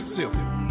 receba.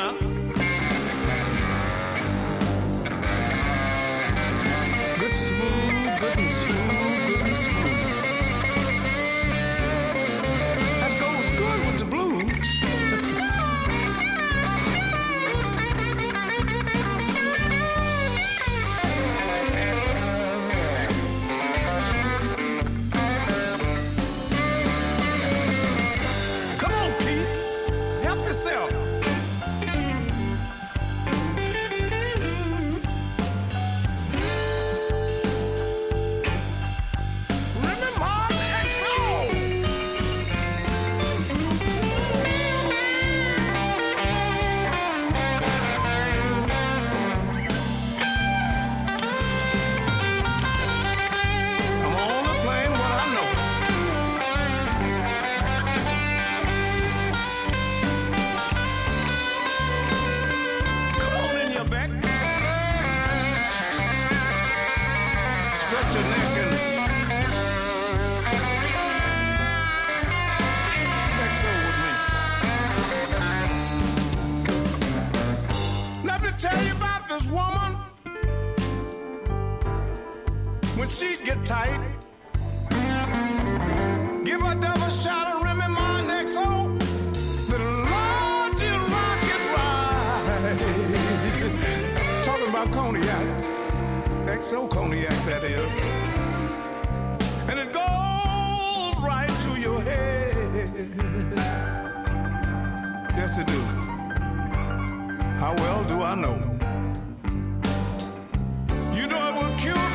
না tight. Give a double shot of Remy my next oh. Ride. Talking about cognac. XO cognac, that is. And it goes right to your head. Yes, it do. How well do I know? You know it will cure.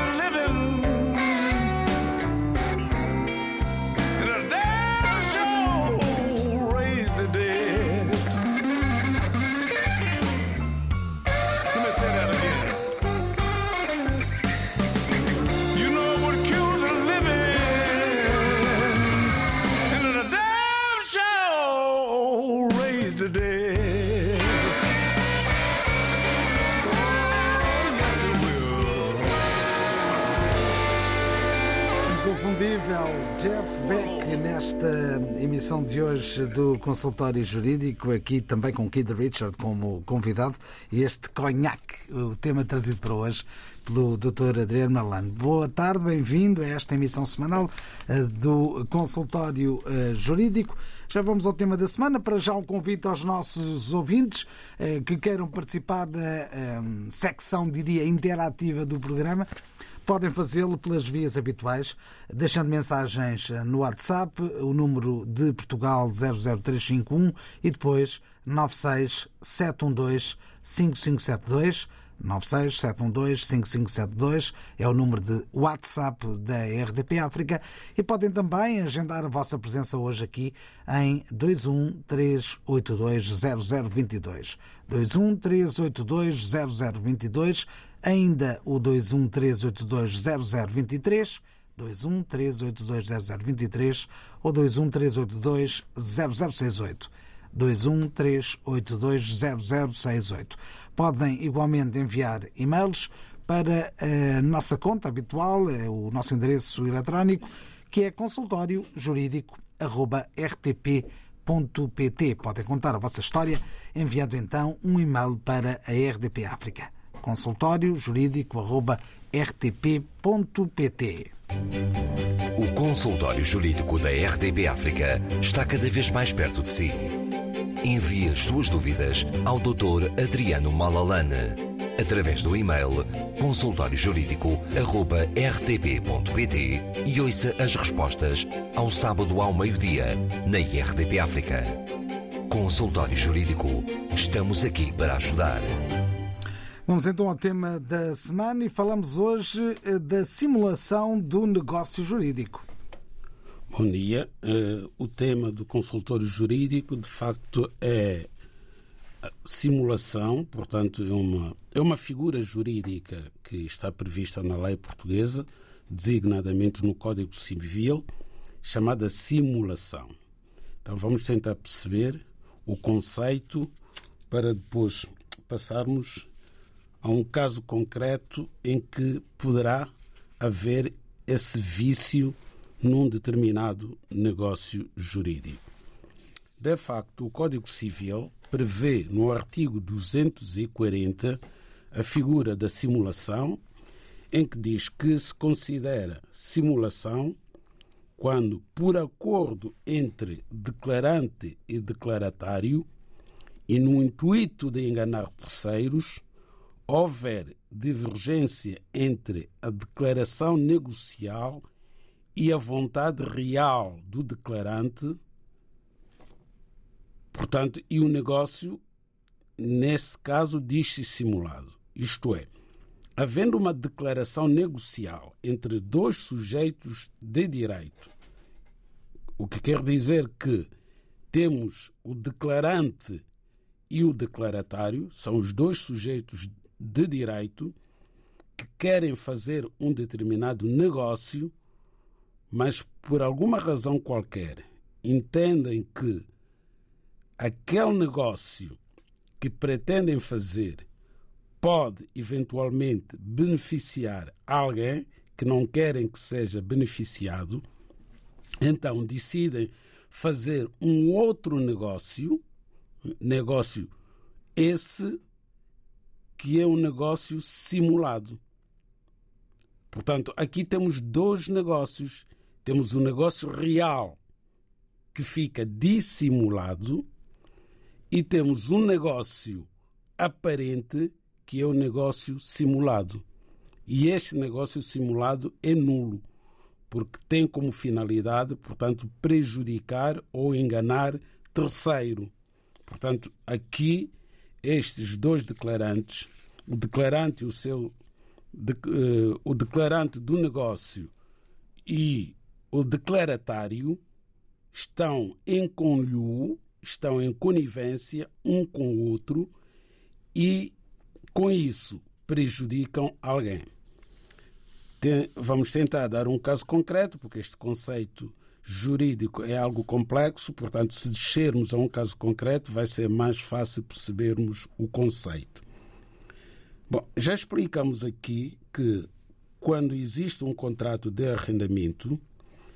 Emissão de hoje do Consultório Jurídico, aqui também com Kid Richard como convidado, e este conhaque, o tema trazido para hoje pelo Dr. Adriano Marlano. Boa tarde, bem-vindo a esta emissão semanal eh, do Consultório eh, Jurídico. Já vamos ao tema da semana. Para já, um convite aos nossos ouvintes eh, que queiram participar na secção, diria, interativa do programa. Podem fazê-lo pelas vias habituais, deixando mensagens no WhatsApp, o número de Portugal 00351 e depois 96 712 5572. 967125572 é o número de WhatsApp da RDP África e podem também agendar a vossa presença hoje aqui em 213820022. 213820022 ainda o 213820023, 213820023 ou 213820068. 213820068. Podem igualmente enviar e-mails para a nossa conta habitual, é o nosso endereço eletrónico, que é consultório-rtp.pt. Podem contar a vossa história enviando então um e-mail para a RDP África consultório jurídico.rtp.pt. O consultório jurídico da RDP África está cada vez mais perto de si. Envie as suas dúvidas ao Dr. Adriano Malalane através do e-mail consultóriojurídico.rtp.pt e ouça as respostas ao sábado ao meio-dia na RDP África. Consultório Jurídico. Estamos aqui para ajudar. Vamos então ao tema da semana e falamos hoje eh, da simulação do negócio jurídico. Bom dia. Uh, o tema do consultório jurídico, de facto, é simulação, portanto, é uma, é uma figura jurídica que está prevista na lei portuguesa, designadamente no Código Civil, chamada simulação. Então, vamos tentar perceber o conceito para depois passarmos a um caso concreto em que poderá haver esse vício num determinado negócio jurídico. De facto, o Código Civil prevê no artigo 240 a figura da simulação, em que diz que se considera simulação quando, por acordo entre declarante e declaratário, e no intuito de enganar terceiros, houver divergência entre a declaração negocial e a vontade real do declarante, portanto, e o negócio, nesse caso, diz-se simulado. Isto é, havendo uma declaração negocial entre dois sujeitos de direito, o que quer dizer que temos o declarante e o declaratário, são os dois sujeitos de direito que querem fazer um determinado negócio, mas por alguma razão qualquer entendem que aquele negócio que pretendem fazer pode eventualmente beneficiar alguém que não querem que seja beneficiado, então decidem fazer um outro negócio, negócio esse que é um negócio simulado. Portanto, aqui temos dois negócios. Temos o um negócio real, que fica dissimulado, e temos um negócio aparente, que é o um negócio simulado. E este negócio simulado é nulo, porque tem como finalidade, portanto, prejudicar ou enganar terceiro. Portanto, aqui estes dois declarantes, o declarante e o seu de, uh, o declarante do negócio e o declaratário estão em conluio, estão em conivência um com o outro e com isso prejudicam alguém. Tem, vamos tentar dar um caso concreto, porque este conceito jurídico é algo complexo, portanto, se descermos a um caso concreto, vai ser mais fácil percebermos o conceito. Bom, já explicamos aqui que quando existe um contrato de arrendamento,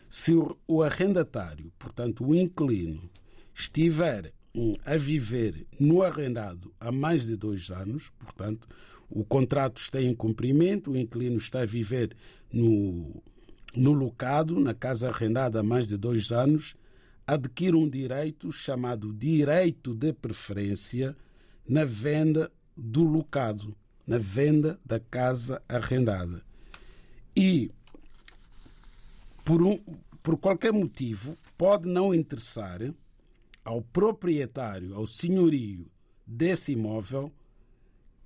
se o arrendatário, portanto o inquilino, estiver hum, a viver no arrendado há mais de dois anos, portanto o contrato está em cumprimento, o inquilino está a viver no, no locado, na casa arrendada há mais de dois anos, adquire um direito chamado direito de preferência na venda do locado, na venda da casa arrendada. E, por, um, por qualquer motivo, pode não interessar ao proprietário, ao senhorio desse imóvel,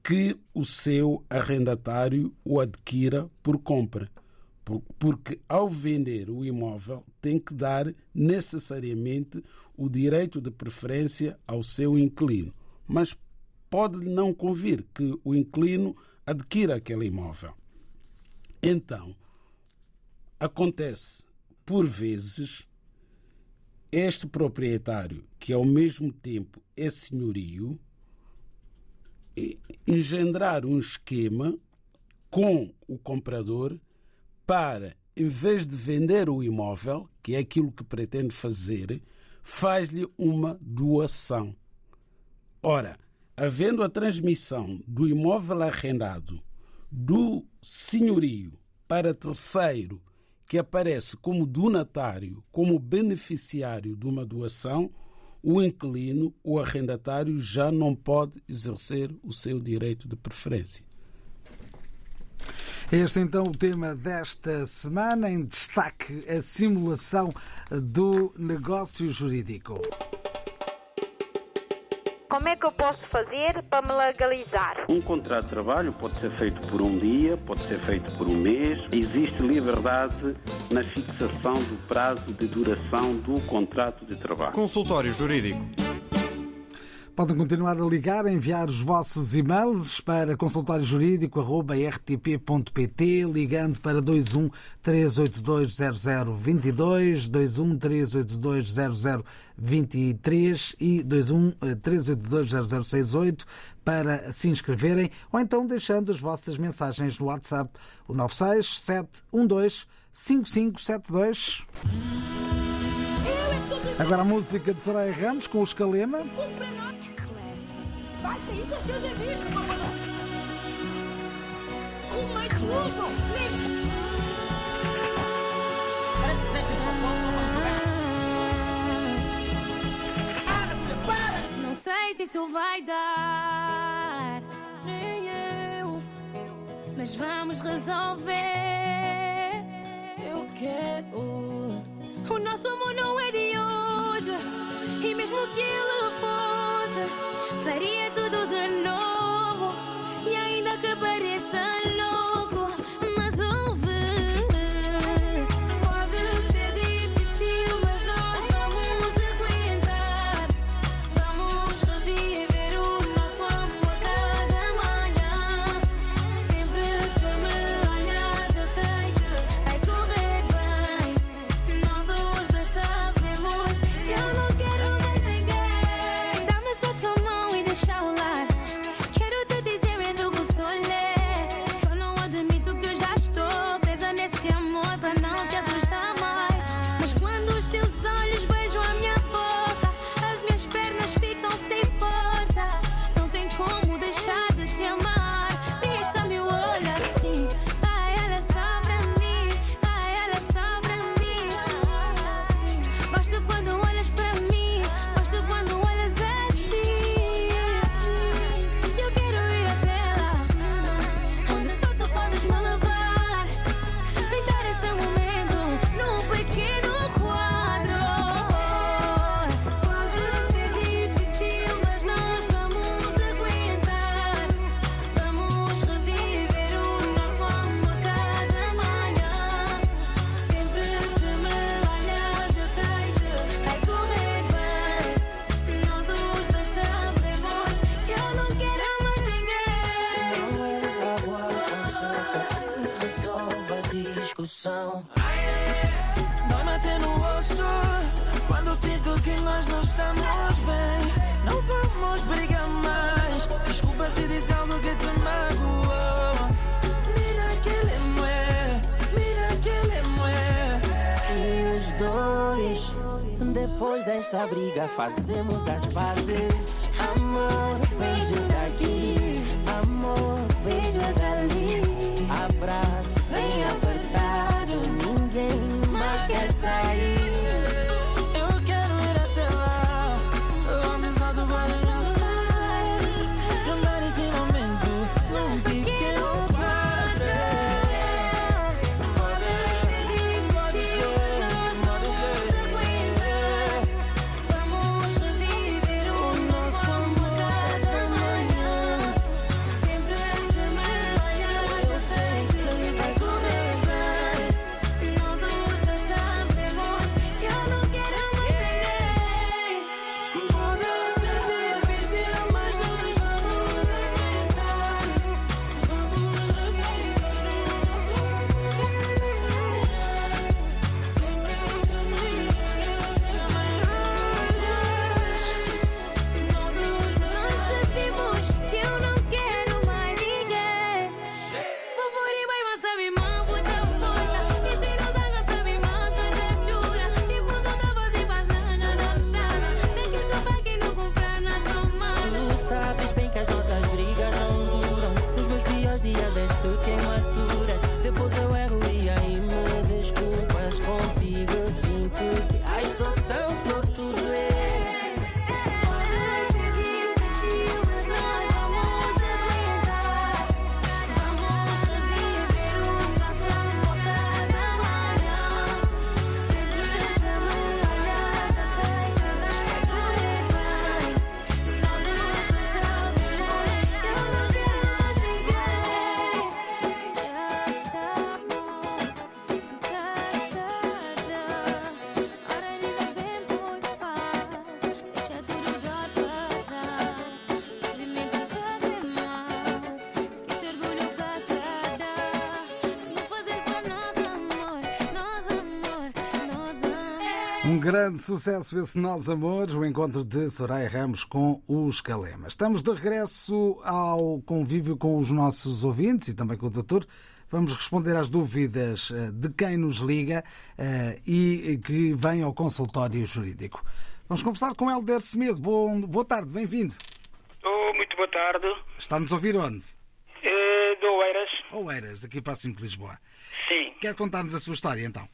que o seu arrendatário o adquira por compra. Porque ao vender o imóvel tem que dar necessariamente o direito de preferência ao seu inquilino. Mas pode não convir que o inquilino adquira aquele imóvel. Então, acontece por vezes este proprietário, que ao mesmo tempo é senhorio, engendrar um esquema com o comprador para, em vez de vender o imóvel, que é aquilo que pretende fazer, faz-lhe uma doação. Ora, havendo a transmissão do imóvel arrendado do senhorio para terceiro, que aparece como donatário, como beneficiário de uma doação, o inquilino, o arrendatário, já não pode exercer o seu direito de preferência. Este é então o tema desta semana, em destaque a simulação do negócio jurídico. Como é que eu posso fazer para me legalizar? Um contrato de trabalho pode ser feito por um dia, pode ser feito por um mês. Existe liberdade na fixação do prazo de duração do contrato de trabalho. Consultório Jurídico. Podem continuar a ligar, a enviar os vossos e-mails para consultóriojurídico.rtp.pt, ligando para 21 382 0022, 21 382 0023 e 21 382 0068 para se inscreverem ou então deixando as vossas mensagens no WhatsApp, o 96 712 5572. Agora a música de Soraya Ramos com o Escalema. Baixa aí com os teus amigos, Oh my God! Parece que fizeste uma só vamos jogar. Para, para! Não sei se isso vai dar, Nem eu, mas vamos resolver. eu quero. O nosso amor não é de hoje, e mesmo que ele nós não estamos bem. Não vamos brigar mais. Desculpa se disse algo que te magoou. Mira que ele moé, mira que ele moé. E os dois, depois desta briga, fazemos as pazes. Amor, beijo daqui. Amor, beijo dali. Abraço bem apertado. Ninguém mais quer sair. Grande sucesso esse Nós Amores, o encontro de Soraya Ramos com os Calemas. Estamos de regresso ao convívio com os nossos ouvintes e também com o doutor. Vamos responder às dúvidas eh, de quem nos liga eh, e que vem ao consultório jurídico. Vamos conversar com Helder Semedo. Bom, boa tarde, bem-vindo. Oh, muito boa tarde. Está-nos a ouvir onde? Eh, do Oeiras. Oeiras, aqui próximo de Lisboa. Sim, Quer contar-nos a sua história, então?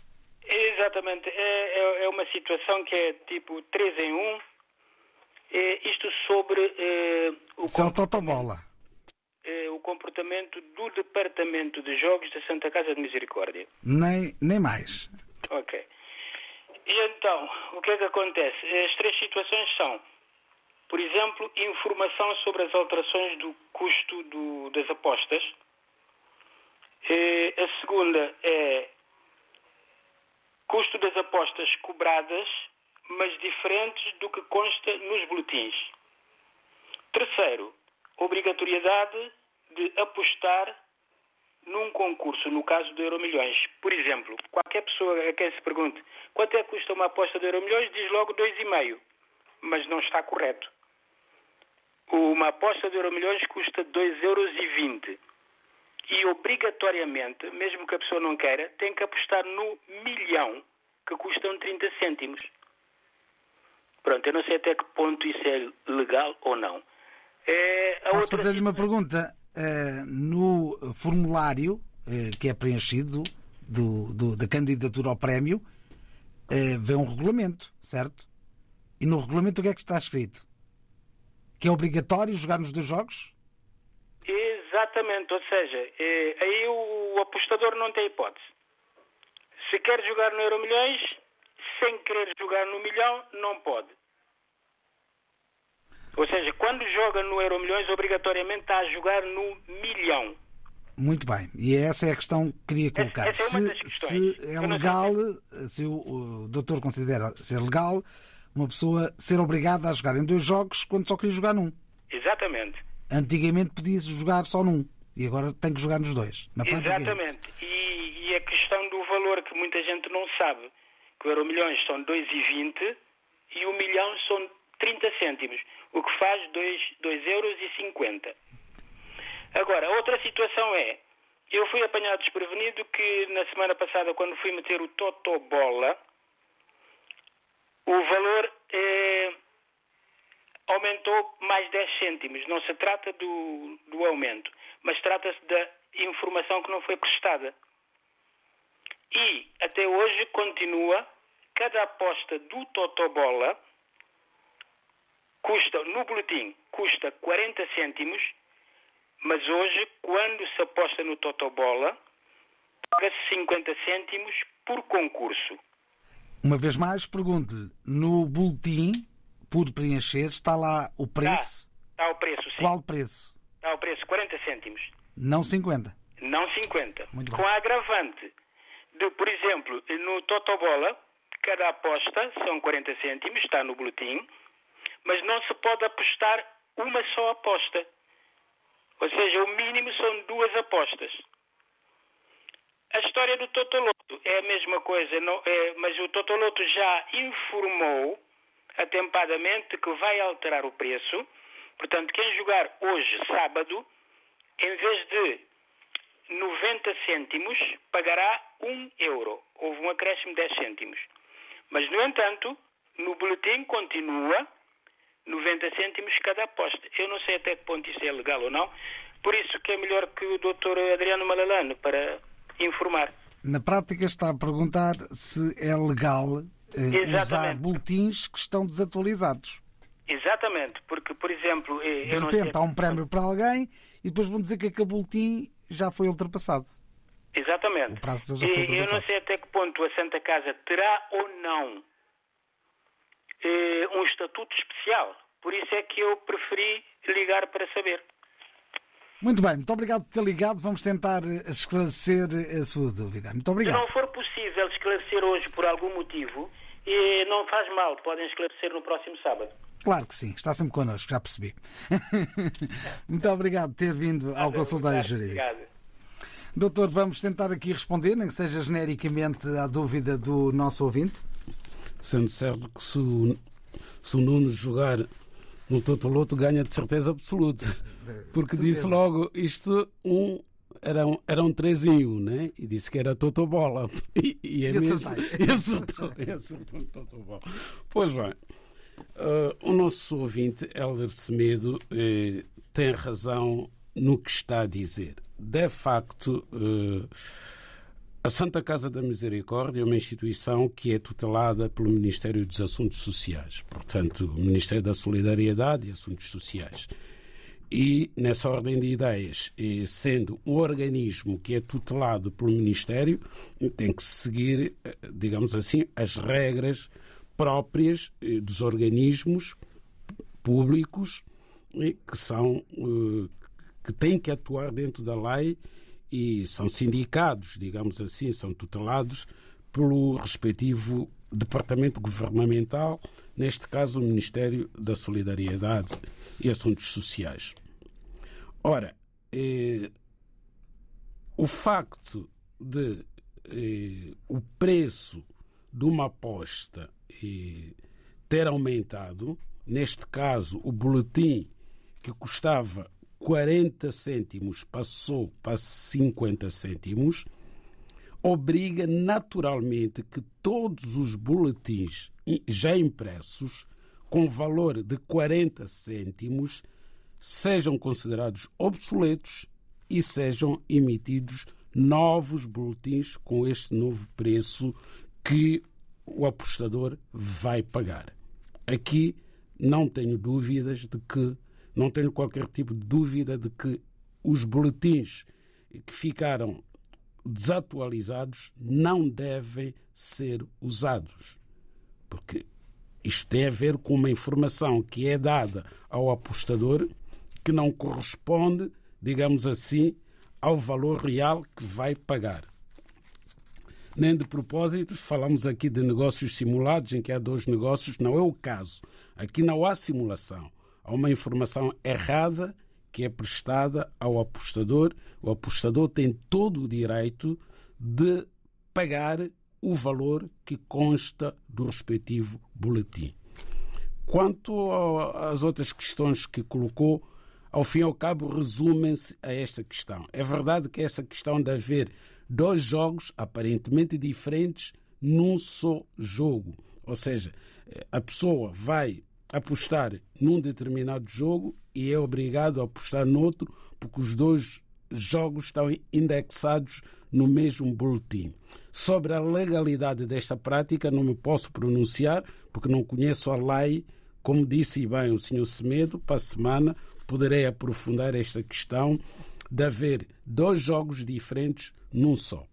Exatamente. É, é- é uma situação que é tipo 3 em 1. É isto sobre eh, o, Isso é o com- Totobola. eh, o comportamento do Departamento de Jogos da Santa Casa de Misericórdia. Nem, nem mais. Ok. E então, o que é que acontece? As três situações são, por exemplo, informação sobre as alterações do custo do- das apostas. Eh, a segunda é custo das apostas cobradas, mas diferentes do que consta nos boletins. Terceiro, obrigatoriedade de apostar num concurso, no caso do Euromilhões. Por exemplo, qualquer pessoa a quem se pergunte quanto é que custa uma aposta do Euromilhões diz logo 2,5, mas não está correto. Uma aposta do Euromilhões custa 2,20 euros e obrigatoriamente, mesmo que a pessoa não queira, tem que apostar no milhão, que custam 30 cêntimos. Pronto, eu não sei até que ponto isso é legal ou não. É, Posso outra fazer-lhe uma pergunta? Eh, no formulário eh, que é preenchido do, do- da candidatura ao prémio, eh, vê um regulamento, certo? E no regulamento o que é que está escrito? Que é obrigatório jogar nos dois jogos? Exatamente, ou seja, eh, aí o apostador não tem hipótese. Se quer jogar no Euromilhões, sem querer jogar no milhão, não pode. Ou seja, quando joga no Euromilhões, obrigatoriamente está a jogar no milhão. Muito bem. E essa é a questão que queria colocar. é se, se é legal, se o, o doutor considera ser legal, uma pessoa ser obrigada a jogar em dois jogos quando só queria jogar num. Exatamente. Antigamente podia-se jogar só num. E agora tem que jogar nos dois. Na é. Exatamente. E, e a questão do valor que muita gente não sabe, que o Euromilhões são 2,20 e o milhão são 30 cêntimos, o que faz 2, euros e 50. Agora, outra situação é, eu fui apanhado desprevenido que na semana passada, quando fui meter o Totobola, o valor eh, aumentou mais 10 cêntimos. Não se trata do, do aumento, mas trata-se da informação que não foi prestada. E até hoje continua, cada aposta do Totobola custa, no boletim, custa 40 cêntimos, mas hoje, quando se aposta no Totobola, paga-se 50 cêntimos por concurso. Uma vez mais, pergunto-lhe: no boletim, por preencher, está lá o preço? Está, está o preço, sim. Qual preço? Está o preço, 40 cêntimos. Não 50. Não 50. Muito Com bem. a agravante de, por exemplo, no Totobola, cada aposta são 40 cêntimos, está no boletim, mas não se pode apostar uma só aposta. Ou seja, o mínimo são duas apostas. A história do Totoloto é a mesma coisa, não- é, mas o Totoloto já informou atempadamente que vai alterar o preço. Portanto, quem jogar hoje, sábado, em vez de 90 cêntimos, pagará 1 euro. Houve um acréscimo de 10 cêntimos. Mas, no entanto, no boletim continua 90 cêntimos cada aposta. Eu não sei até que ponto isso é legal ou não. Por isso que é melhor que o Dr. Adriano Malalane para informar. Na prática, está a perguntar se é legal eh, usar boletins que estão desatualizados. Exatamente, porque, por exemplo, eh, De repente há um prémio para alguém e depois vão dizer que aquele boletim já foi ultrapassado. Exatamente. O prazo já foi E eu não sei até que ponto a Santa Casa terá ou não eh, um estatuto especial. Por isso é que eu preferi ligar para saber. Muito bem, muito obrigado por ter ligado. Vamos tentar esclarecer a sua dúvida. Muito obrigado. Possível esclarecer hoje por algum motivo, eh, não faz mal, podem esclarecer no próximo sábado. Claro que sim, está sempre connosco, já percebi. muito obrigado por ter vindo ao consultório jurídico. obrigado. Doutor, vamos tentar aqui responder, nem que seja genericamente, à dúvida do nosso ouvinte. Sendo certo que se o, se o Nuno jogar no Totoloto ganha de certeza absoluta. Porque certeza. disse logo isto um. Eram, eram três em um, né? E disse que era Totobola. E, e é mesmo. acertei. E acertou, e acertou Totobola. Pois bem. eh, o nosso ouvinte, Helder Semedo, eh, tem razão no que está a dizer. De facto, eh, a Santa Casa da Misericórdia é uma instituição que é tutelada pelo Ministério dos Assuntos Sociais, portanto, o Ministério da Solidariedade e Assuntos Sociais. E, nessa ordem de ideias, sendo um organismo que é tutelado pelo Ministério, tem que seguir, eh, digamos assim, as regras próprias eh, dos organismos públicos que são eh, que têm que atuar dentro da lei e são sindicados, digamos assim, são tutelados pelo respectivo departamento governamental, neste caso o Ministério da Solidariedade e Assuntos Sociais. Ora, eh, o facto de eh, o preço de uma aposta eh, ter aumentado, neste caso o boletim que custava 40 cêntimos passou para 50 cêntimos, obriga naturalmente que todos os boletins já impressos com valor de 40 cêntimos sejam considerados obsoletos e sejam emitidos novos boletins com este novo preço que o apostador vai pagar. Aqui não tenho dúvidas de que, não tenho qualquer tipo de dúvida de que os boletins que ficaram desatualizados não devem ser usados. Porque isto tem a ver com uma informação que é dada ao apostador que não corresponde, digamos assim, ao valor real que vai pagar. Nem de propósito, falamos aqui de negócios simulados em que há dois negócios, não é o caso. Aqui não há simulação. Há uma informação errada que é prestada ao apostador. O apostador tem todo o direito de pagar o valor que consta do respectivo boletim. Quanto às outras questões que colocou, ao fim e ao cabo resumem-se a esta questão. É verdade que essa questão de haver dois jogos aparentemente diferentes num só jogo. Ou seja, a pessoa vai apostar num determinado jogo e é obrigado a apostar noutro, porque os dois jogos estão indexados no mesmo boletim. Sobre a legalidade desta prática, não me posso pronunciar, porque não conheço a lei. Como disse bem o Sr. Semedo, para a semana poderei aprofundar esta questão de haver dois jogos diferentes num só.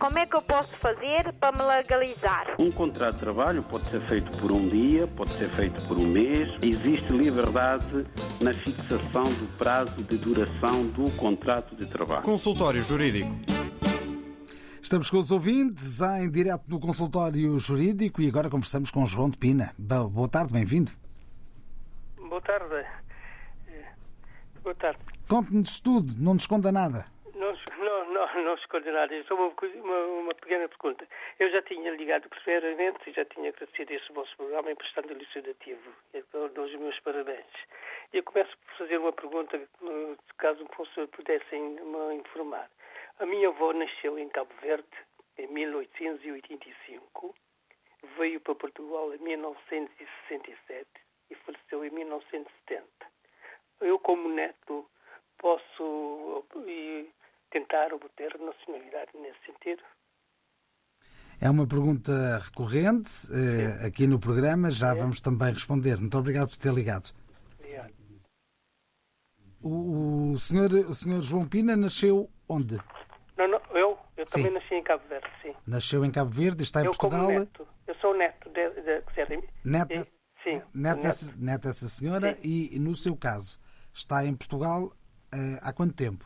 Como é que eu posso fazer para me legalizar? Um contrato de trabalho pode ser feito por um dia, pode ser feito por um mês. Existe liberdade na fixação do prazo de duração do contrato de trabalho. Consultório Jurídico. Estamos com os ouvintes, em direto no consultório jurídico e agora conversamos com João de Pina. Bo- Boa tarde, bem-vindo. Boa tarde. Boa tarde. Conte-nos tudo, não nos esconda nada. Não, não, não, não nada. Só uma, uma, uma pequena pergunta. Eu já tinha ligado primeiramente e já tinha agradecido esse vosso programa emprestando elucidativo. Eu dou os meus parabéns. E eu começo por fazer uma pergunta, eh, caso fosse, pudessem me informar. A minha avó nasceu em Cabo Verde em 1885, veio para Portugal em 1967 e faleceu em 1970. Eu, como neto, posso tentar obter nacionalidade nesse sentido? É uma pergunta recorrente eh, aqui no programa, já vamos também responder. Muito obrigado por ter ligado. Obrigado. O, o senhor, o senhor João Pina nasceu onde? Eu, Sim. também nasci em Cabo Verde, sim. Nasceu em Cabo Verde, está em eu Portugal. como neto. Eu sou neto de, de, quer dizer, Neto, eh, sim, neto, neto. dessa, neto dessa senhora e, no seu caso, está em Portugal eh, há quanto tempo?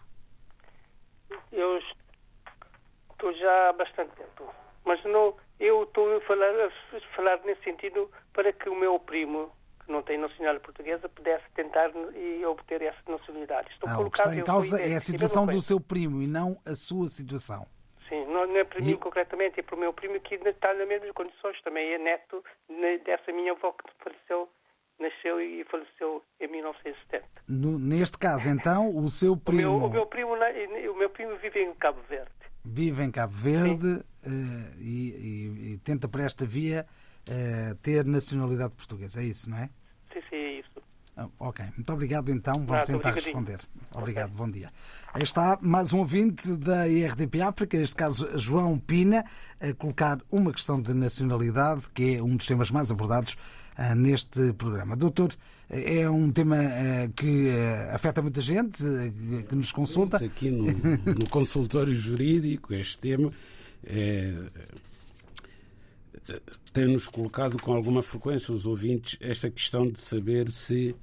Eu estou já há bastante tempo. Mas não, eu estou a falar, a falar nesse sentido para que o meu primo, que não tem nacionalidade portuguesa, pudesse tentar e obter essa nacionalidade. Estou Ah, o que está em causa é a desse, situação do seu primo e não a sua situação. Sim, não, não é para E- mim concretamente, é para o meu primo que está nas mesmas condições. Também é neto ne- dessa minha avó que faleceu, nasceu e faleceu em 1970. No- neste caso, então, o seu O meu, primo o meu primo, o meu primo vive em Cabo Verde. vive em Cabo Verde eh, e, e- e tenta por esta via eh, ter nacionalidade portuguesa. É isso, não é? Sim, sim, é isso. Ah, Ok, muito obrigado então. Vamos Nada, tentar responder. Obrigado, bom dia. Aí está mais um ouvinte da IRDP África, neste caso João Pina, a colocar uma questão de nacionalidade, que é um dos temas mais abordados ah, neste programa. Doutor, é um tema ah, que ah, afeta muita gente, ah, que nos consulta. Aqui no, no consultório jurídico, este tema é, tem-nos colocado com alguma frequência os ouvintes esta questão de saber se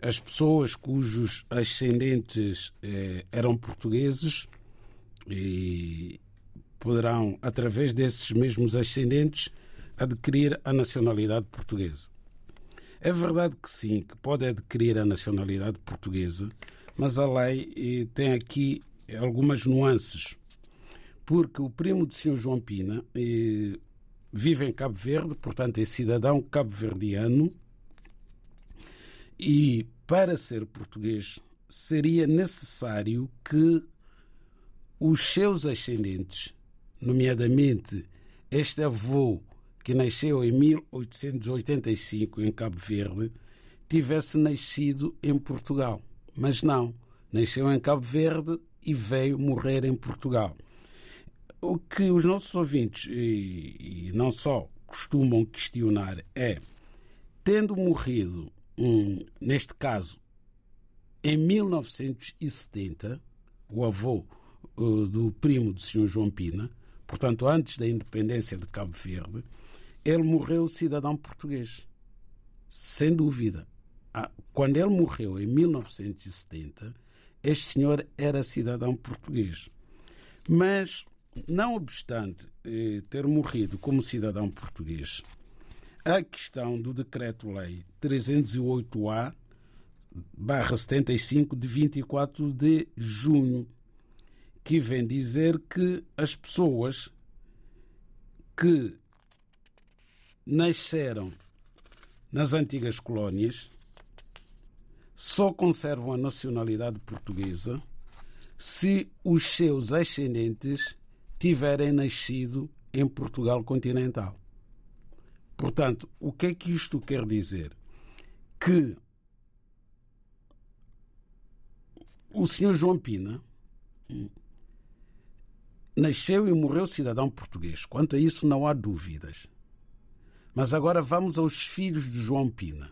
as pessoas cujos ascendentes eh, eram portugueses e poderão, através desses mesmos ascendentes, adquirir a nacionalidade portuguesa. É verdade que sim, que pode adquirir a nacionalidade portuguesa, mas a lei eh, tem aqui algumas nuances. Porque o primo do Sr. João Pina eh, vive em Cabo Verde, portanto é cidadão cabo-verdiano, e para ser português seria necessário que os seus ascendentes, nomeadamente este avô que nasceu em 1885 em Cabo Verde, tivesse nascido em Portugal. Mas não, nasceu em Cabo Verde e veio morrer em Portugal. O que os nossos ouvintes, e, e não só, costumam questionar é, tendo morrido, neste caso, em 1970, o avô uh, do primo do Sr. João Pina, portanto, antes da independência de Cabo Verde, ele morreu cidadão português. Sem dúvida. Ah, Quando ele morreu em 1970, este senhor era cidadão português. Mas, não obstante eh, ter morrido como cidadão português, a questão do Decreto-Lei 308-A barra 75 de 24 de junho, que vem dizer que as pessoas que nasceram nas antigas colónias só conservam a nacionalidade portuguesa se os seus ascendentes tiverem nascido em Portugal continental. Portanto, o que é que isto quer dizer? Que o senhor João Pina nasceu e morreu cidadão português. Quanto a isso, não há dúvidas. Mas agora vamos aos filhos de João Pina.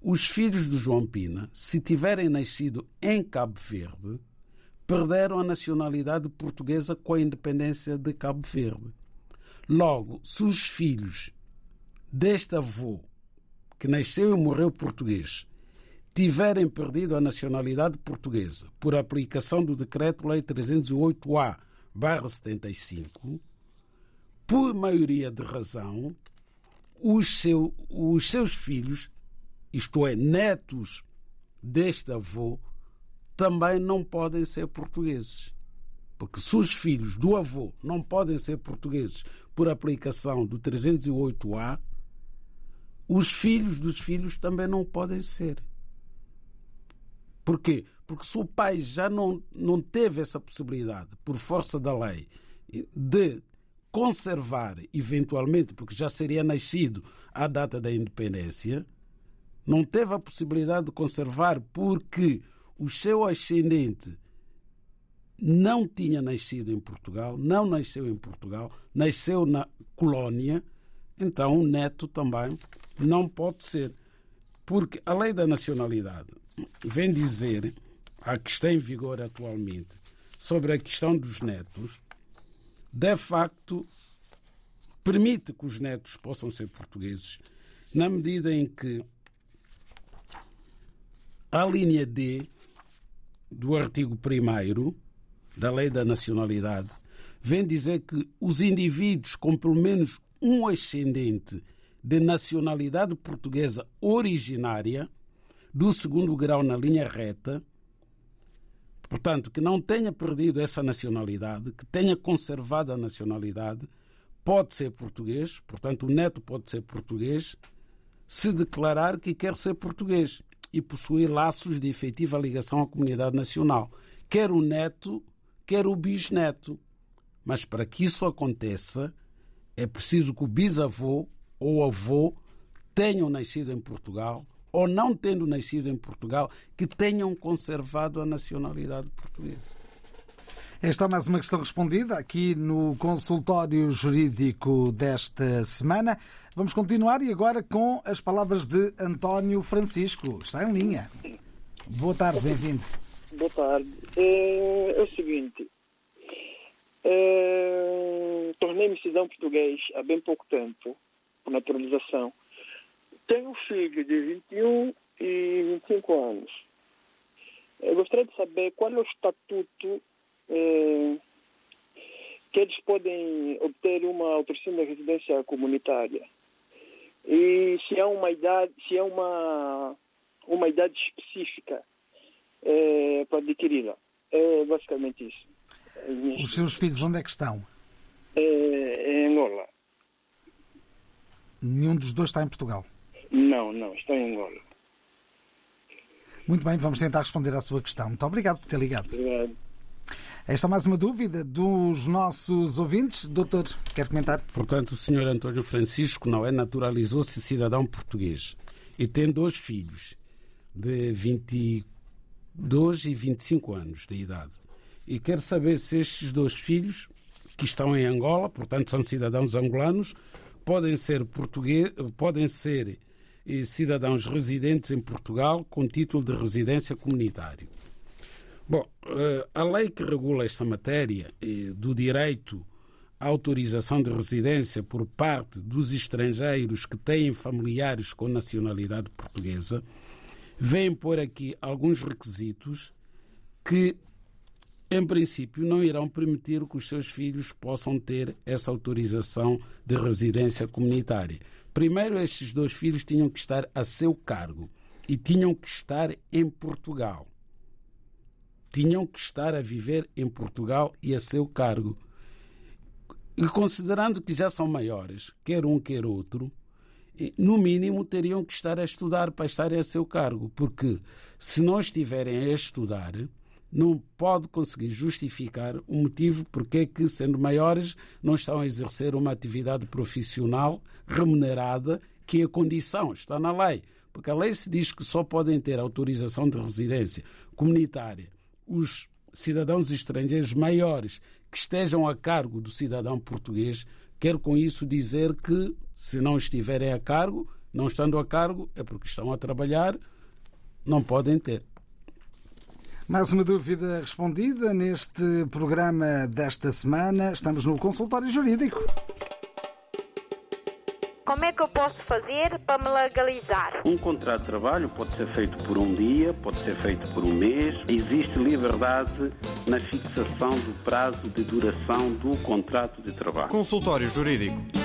Os filhos de João Pina, se tiverem nascido em Cabo Verde, perderam a nacionalidade portuguesa com a independência de Cabo Verde. Logo, se os filhos deste avô, que nasceu e morreu português, tiverem perdido a nacionalidade portuguesa por aplicação do Decreto-Lei 308-A, 75, por maioria de razão, os, seu, os seus filhos, isto é, netos deste avô, também não podem ser portugueses. Porque se os filhos do avô não podem ser portugueses por aplicação do 308A, os filhos dos filhos também não podem ser. Porquê? Porque se o pai já não, não teve essa possibilidade, por força da lei, de conservar, eventualmente, porque já seria nascido à data da independência, não teve a possibilidade de conservar porque o seu ascendente não tinha nascido em Portugal, não nasceu em Portugal, nasceu na colónia, então o neto também não pode ser. Porque a lei da nacionalidade vem dizer, a que está em vigor atualmente, sobre a questão dos netos, de facto permite que os netos possam ser portugueses, na medida em que a linha D do artigo 1 da Lei da Nacionalidade vem dizer que os indivíduos com pelo menos um ascendente de nacionalidade portuguesa originária do segundo grau na linha reta, portanto, que não tenha perdido essa nacionalidade, que tenha conservado a nacionalidade, pode ser português, portanto, o neto pode ser português, se declarar que quer ser português e possuir laços de efetiva ligação à comunidade nacional, quer o neto, quer o bisneto. Mas para que isso aconteça, é preciso que o bisavô ou o avô tenham nascido em Portugal ou não tendo nascido em Portugal, que tenham conservado a nacionalidade portuguesa. Esta é mais uma questão respondida aqui no consultório jurídico desta semana. Vamos continuar e agora com as palavras de António Francisco. Está em linha. Boa tarde, bem-vindo. Boa tarde. É, é o seguinte. É, Tornei-me cidadão português há bem pouco tempo, naturalização. Tenho um filho de 21 e 25 anos. Eu gostaria de saber qual é o estatuto é, que eles podem obter uma autorização de residência comunitária. E se é uma idade, se é uma, uma idade específica é, para adquiri-la. É basicamente isso. Os seus filhos onde é que estão? É, em Angola. Nenhum dos dois está em Portugal. Não, não, está em Angola. Muito bem, vamos tentar responder à sua questão. Muito obrigado por ter ligado. Obrigado. Esta é mais uma dúvida dos nossos ouvintes. Doutor, quer comentar? Portanto, o senhor António Francisco não é naturalizou-se cidadão português e tem dois filhos de 22 e 25 anos de idade. E quer saber se estes dois filhos, que estão em Angola, portanto são cidadãos angolanos, podem ser português, podem ser eh, cidadãos residentes em Portugal com título de residência comunitário. Bom, eh, a lei que regula esta matéria eh, do direito à autorização de residência por parte dos estrangeiros que têm familiares com nacionalidade portuguesa vem pôr aqui alguns requisitos que, em princípio, não irão permitir que os seus filhos possam ter essa autorização de residência comunitária. Primeiro, estes dois filhos tinham que estar a seu cargo e tinham que estar em Portugal tinham que estar a viver em Portugal e a seu cargo. E considerando que já são maiores, quer um, quer outro, no mínimo teriam que estar a estudar para estarem a seu cargo, porque se não estiverem a estudar, não pode conseguir justificar o motivo porque é que, sendo maiores, não estão a exercer uma atividade profissional remunerada, que é a condição, está na lei. Porque a lei se diz que só podem ter autorização de residência comunitária os cidadãos estrangeiros maiores que estejam a cargo do cidadão português. Quero com isso dizer que, se não estiverem a cargo, não estando a cargo, é porque estão a trabalhar, não podem ter. Mais uma dúvida respondida neste programa desta semana. Estamos no consultório jurídico. Como é que eu posso fazer para me legalizar? Um contrato de trabalho pode ser feito por um dia, pode ser feito por um mês. Existe liberdade na fixação do prazo de duração do contrato de trabalho. Consultório Jurídico.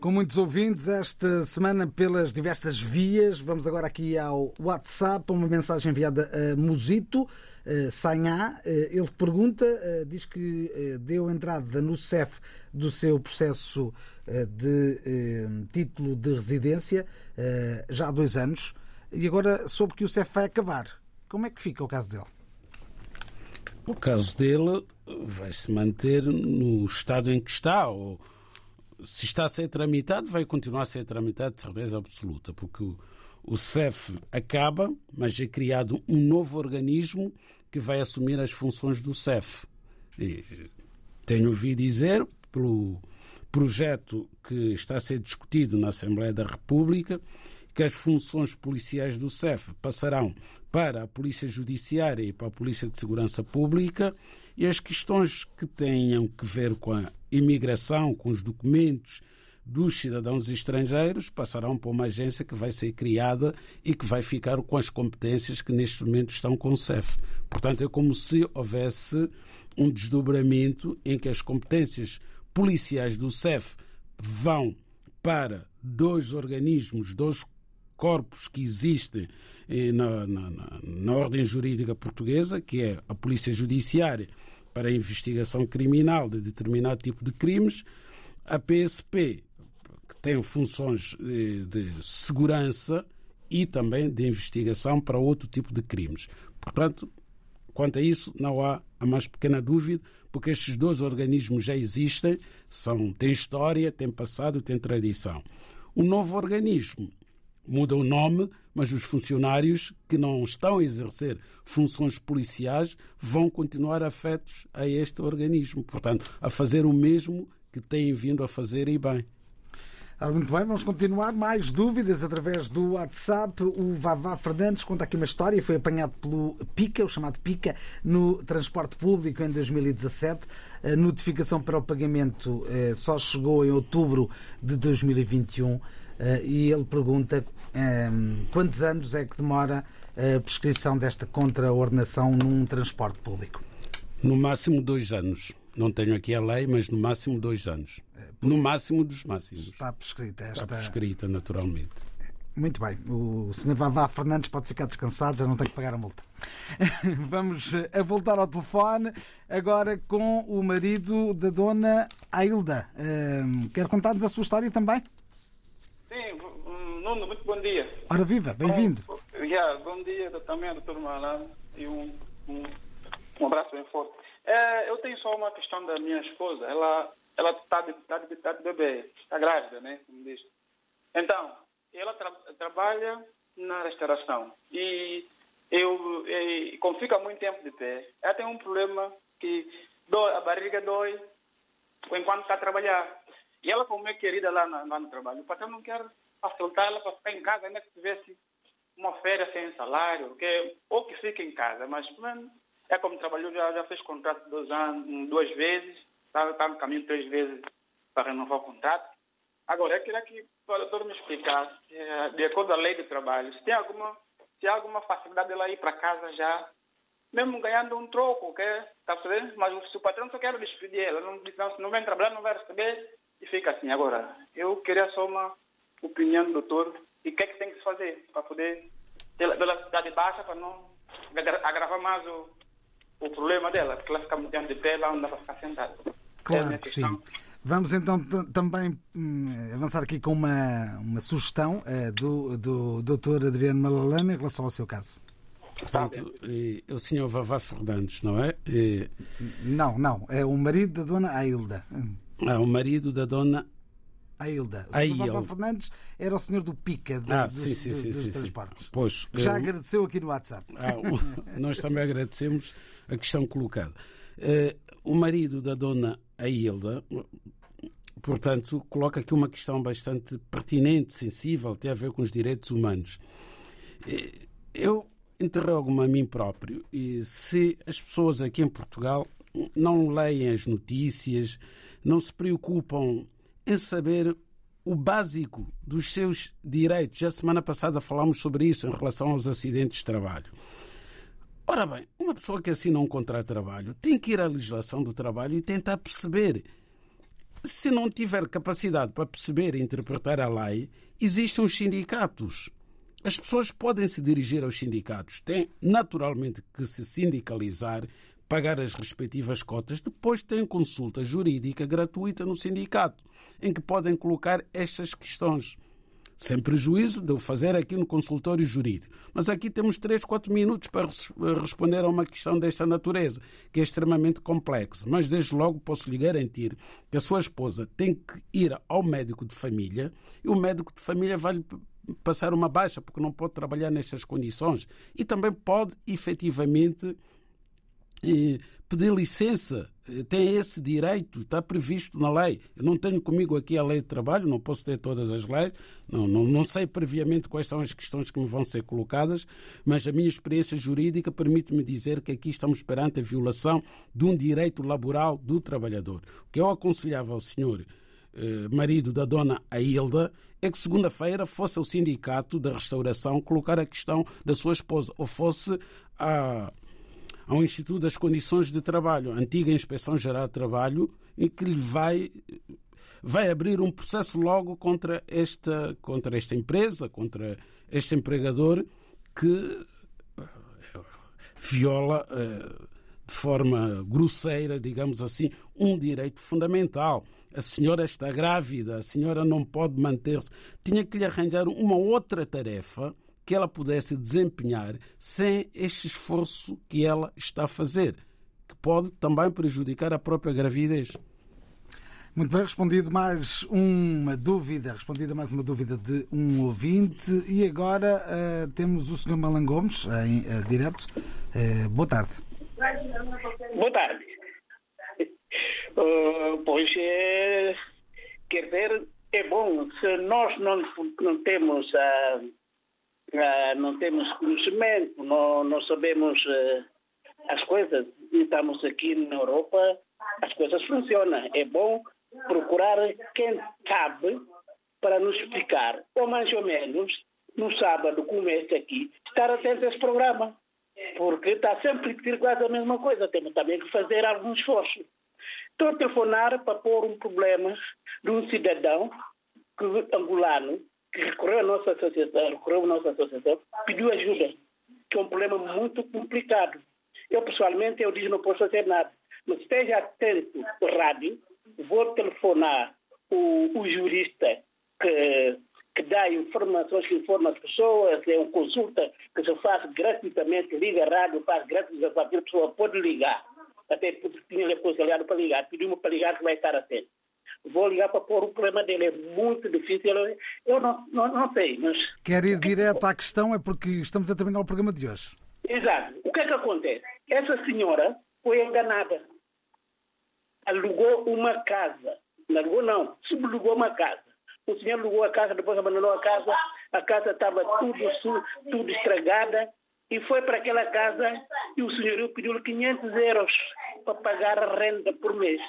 Com muitos ouvintes esta semana pelas diversas vias. Vamos agora aqui ao WhatsApp, uma mensagem enviada a Musito. Uh, Sanhá, uh, ele pergunta, uh, diz que deu entrada no CEF do seu processo de título de residência já há dois anos e agora soube que o CEF vai acabar. Como é que fica o caso dele? O caso dele vai se manter no estado em que está, ou se está a ser tramitado, vai continuar a ser tramitado de certeza absoluta, porque o, CEF acaba, mas é criado um novo organismo que vai assumir as funções do CEF. E tenho ouvido dizer, pelo projeto que está a ser discutido na Assembleia da República, que as funções policiais do CEF passarão para a Polícia Judiciária e para a Polícia de Segurança Pública e as questões que tenham que ver com a imigração, com os documentos dos cidadãos estrangeiros passarão para uma agência que vai ser criada e que vai ficar com as competências que neste momento estão com o CEF. Portanto, é como se houvesse um desdobramento em que as competências policiais do CEF vão para dois organismos, dois corpos que existem eh, na, na, na, ordem jurídica portuguesa, que é a Polícia Judiciária para a investigação criminal de determinado tipo de crimes, a PSP, que tem funções de, de segurança e também de investigação para outro tipo de crimes. Portanto, quanto a isso, não há a mais pequena dúvida, porque estes dois organismos já existem, são, têm história, têm passado, têm tradição. O novo organismo muda o nome, mas os funcionários que não estão a exercer funções policiais vão continuar afetos a este organismo, portanto, a fazer o mesmo que têm vindo a fazer e bem. Muito bem, vamos continuar. Mais dúvidas através do WhatsApp. O Vavá Fernandes conta aqui uma história. Foi apanhado pelo PICA, o chamado PICA, no transporte público em 2017. A notificação para o pagamento eh, só chegou em outubro de 2021 eh, e ele pergunta ehm, quantos anos é que demora a prescrição desta contraordenação num transporte público? No máximo dois anos. Não tenho aqui a lei, mas no máximo dois anos. No máximo dos máximos. Está prescrita esta. Está prescrita, naturalmente. Muito bem. O Sr. Vavá Fernandes pode ficar descansado, já não tem que pagar a multa. Vamos a voltar ao telefone agora com o marido da dona Ailda. Ehm, quer contar-nos a sua história também? Sim, Nuno, muito bom dia. Ora viva, bem-vindo. Yeah, bom dia também, doutor Malan, e um, um, um abraço bem forte. É, eu tenho só uma questão da minha esposa. Ela ela está de, tá de, tá de bebê, está grávida, né? Como diz. Então, ela tra trabalha na restauração e eu, e, como fica muito tempo de pé, ela tem um problema que dói, a barriga dói enquanto está a trabalhar. E ela, como é querida lá, na, lá no trabalho, o patrão não quer soltá-la para ficar em casa, ainda que tivesse uma férias sem salário, que, ou que fique em casa. Mas, mano, é como trabalhou, já, já fez contrato dois anos, duas vezes, está, está no caminho três vezes para renovar o contrato. Agora, eu queria que o doutor me explicasse, eh, de acordo com a lei do trabalho, se tem alguma, se há alguma facilidade dela ir para casa já, mesmo ganhando um troco, que está sabendo? Mas se o patrão só quer despedir ela, não, não, não vem trabalhar, não vai receber, e fica assim. Agora, eu queria só uma opinião do doutor e o que é que tem que se fazer para poder ter velocidade baixa para não agravar mais o, o problema dela, porque ela fica muito tempo de pé, lá não dá para ficar sentada. Claro é que sim. Vamos então também hum, avançar aqui com uma, uma sugestão uh, do, do Dr. Adriano Malalana em relação ao seu caso. Portanto, eh, o senhor Vavá Fernandes, não é? Eh, Não, não. É o marido da dona Ailda. É o marido da dona Ailda. O Ailda. senhor Vavá Fernandes era o senhor do Pica de- Ah, dos, sim, sim, do- sim, dos sim, transportes. Pois, já eh, agradeceu aqui no WhatsApp. Ah, o- nós também agradecemos a questão colocada. Eh, o marido da dona Ailda, portanto, coloca aqui uma questão bastante pertinente, sensível, tem a ver com os direitos humanos. Eh, Eu interrogo-me a mim próprio e se as pessoas aqui em Portugal não leem as notícias, não se preocupam em saber o básico dos seus direitos. Já semana passada falámos sobre isso em relação aos acidentes de trabalho. Ora bem, uma pessoa que assina um contrato de trabalho tem que ir à legislação do trabalho e tentar perceber. Se não tiver capacidade para perceber e interpretar a lei, existem os sindicatos. As pessoas podem se dirigir aos sindicatos, têm naturalmente que se sindicalizar, pagar as respectivas cotas, depois têm consulta jurídica gratuita no sindicato, em que podem colocar estas questões. Sem prejuízo de o fazer aqui no consultório jurídico. Mas aqui temos 3, 4 minutos para res- responder a uma questão desta natureza, que é extremamente complexa. Mas desde logo posso lhe garantir que a sua esposa tem que ir ao médico de família e o médico de família vai lhe passar uma baixa, porque não pode trabalhar nestas condições. E também pode, efetivamente, pedir licença, eh, tem esse direito, está previsto na lei. Eu não tenho comigo aqui a lei de trabalho, não posso ter todas as leis, não, não, não sei previamente quais são as questões que me vão ser colocadas, mas a minha experiência jurídica permite-me dizer que aqui estamos perante a violação de um direito laboral do trabalhador. O que eu aconselhava ao senhor eh, marido da dona Ailda é que segunda-feira fosse ao sindicato da restauração colocar a questão da sua esposa ou fosse a ao Instituto das Condições de Trabalho, antiga Inspeção Geral de Trabalho, em que lhe vai, vai abrir um processo logo contra esta, contra esta empresa, contra este empregador que eh, viola eh, de forma grosseira, digamos assim, um direito fundamental. A senhora está grávida, a senhora não pode manter-se. Tinha que lhe arranjar uma outra tarefa que ela pudesse desempenhar sem este esforço que ela está a fazer, que pode também prejudicar a própria gravidez. Muito bem, respondido mais uma dúvida, respondida mais uma dúvida de um ouvinte. E agora eh, temos o Sr. Malan Gomes em eh, direto. Eh, boa tarde. Boa tarde. Uh, pois é, quer dizer, é bom se nós não, não temos ah, não temos conhecimento, não, não sabemos ah, as coisas e estamos aqui na Europa, as coisas funcionam. É bom procurar quem sabe para nos explicar, ou mais ou menos, no sábado, como este aqui, estar atento a esse programa. Porque está sempre quase a mesma coisa. Temos também que fazer algum esforço. Estou a telefonar para pôr um problema de um cidadão angolano que recorreu à nossa associação, recorreu à nossa associação, pediu ajuda, que é um problema muito complicado. Eu, pessoalmente, eu digo não posso fazer nada. Mas esteja atento rádio, vou telefonar o, o jurista que, que dá informações, que informa as pessoas, é uma consulta que se faz gratuitamente, liga a rádio, faz gratuitamente, qualquer pessoa pode ligar. Até porque tinha aconselhado para ligar, pediu-me para ligar que vai estar atento. Vou ligar para pôr o problema dele, é muito difícil, eu não, não, não sei, mas... Quer ir direto à questão, é porque estamos a terminar o programa de hoje. Exato. O que é que acontece? Essa senhora foi enganada. Alugou uma casa. Não alugou, não. Subalugou uma casa. O senhor alugou a casa, depois abandonou a casa. A casa estava tudo, tudo estragada. E foi para aquela casa e o senhorio pediu-lhe 500 euros para pagar a renda por mês.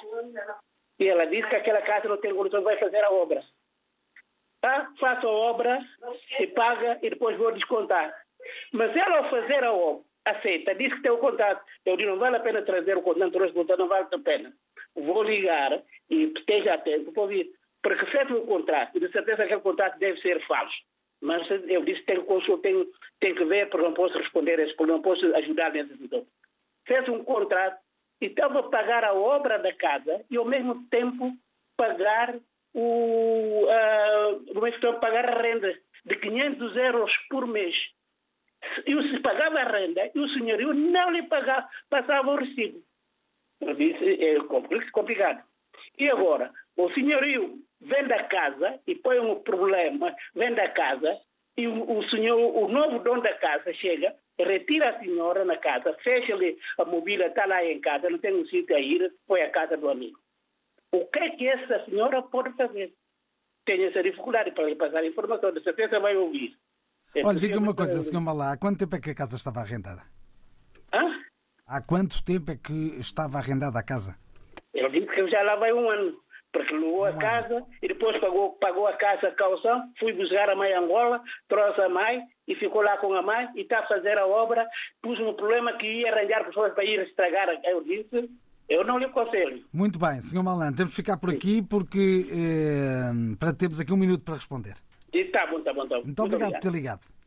E ela disse que aquela casa não tem condições, vai fazer a obra. Tá? Faça a obra e paga e depois vou descontar. Mas ela ao fazer a obra, aceita, diz que tem o contato. Eu digo, não vale a pena trazer o contato, trouxe o contato, não vale a pena. Vou ligar e esteja atento para ouvir. Porque fez o contrato, e de certeza que aquele contrato deve ser falso. Mas eu disse consultar, tem, tem que ver, porque não posso responder problema, não posso ajudar nessa situação. Fez um contrato e estava a pagar a obra da casa e ao mesmo tempo pagar o, ah, ao mesmo tempo pagar a renda de 500 euros por mês. E se pagava a renda e o senhorio não lhe pagava, passava o recibo. Eu disse, é complicado. E agora, o senhorio vende a casa e põe um problema, vende a casa e o, o senhor, o novo dono da casa chega, retira a senhora na casa, fecha-lhe a mobília, está lá em casa, não tem um sítio a ir, põe a casa do amigo. O que é que essa senhora pode fazer? Tem essa dificuldade para lhe passar a informação, de certeza vai ouvir. Olha, diga uma coisa, Sr. Malá, há quanto tempo é que a casa estava arrendada? Hã? Há quanto tempo é que estava arrendada a casa? Ele disse que já lá vai um ano, porque levou a casa e depois pagou, pagou a casa a calção, fui buscar a mãe Angola, trouxe a mãe e ficou lá com a mãe e está a fazer a obra, pus no problema que ia arranjar pessoas para ir estragar. Eu disse, eu não lhe aconselho. Muito bem, Sr. Malan, temos de ficar por aqui porque eh, para termos aqui um minuto para responder. Está bom, está bom, está bom. Muito obrigado por ter ligado.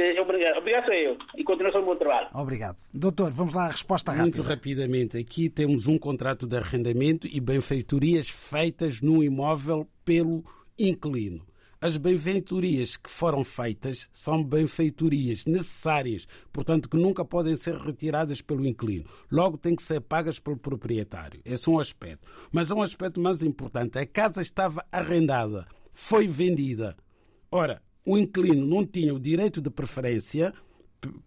Seja obrigado. Obrigado sou eu. E continuação do bom trabalho. Obrigado. Doutor, vamos lá à resposta rápida. Muito rapidamente, aqui temos um contrato de arrendamento e benfeitorias feitas no imóvel pelo inquilino. As benfeitorias que foram feitas são benfeitorias necessárias, portanto, que nunca podem ser retiradas pelo inquilino. Logo, têm que ser pagas pelo proprietário. Esse é um aspecto. Mas um aspecto mais importante: a casa estava arrendada, foi vendida. Ora, o inquilino não tinha o direito de preferência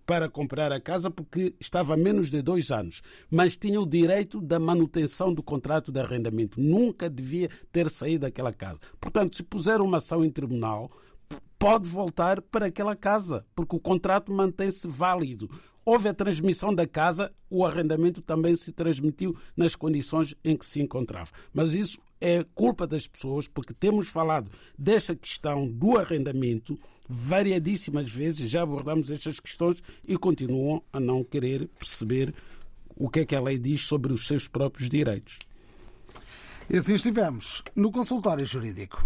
para comprar a casa porque estava a menos de dois anos, mas tinha o direito da manutenção do contrato de arrendamento. Nunca devia ter saído daquela casa. Portanto, se puser uma ação em tribunal, pode voltar para aquela casa, porque o contrato mantém-se válido. Houve a transmissão da casa, o arrendamento também se transmitiu nas condições em que se encontrava. Mas isso é culpa das pessoas, porque temos falado desta questão do arrendamento variadíssimas vezes, já abordamos estas questões e continuam a não querer perceber o que é que a lei diz sobre os seus próprios direitos. E assim estivemos no consultório jurídico.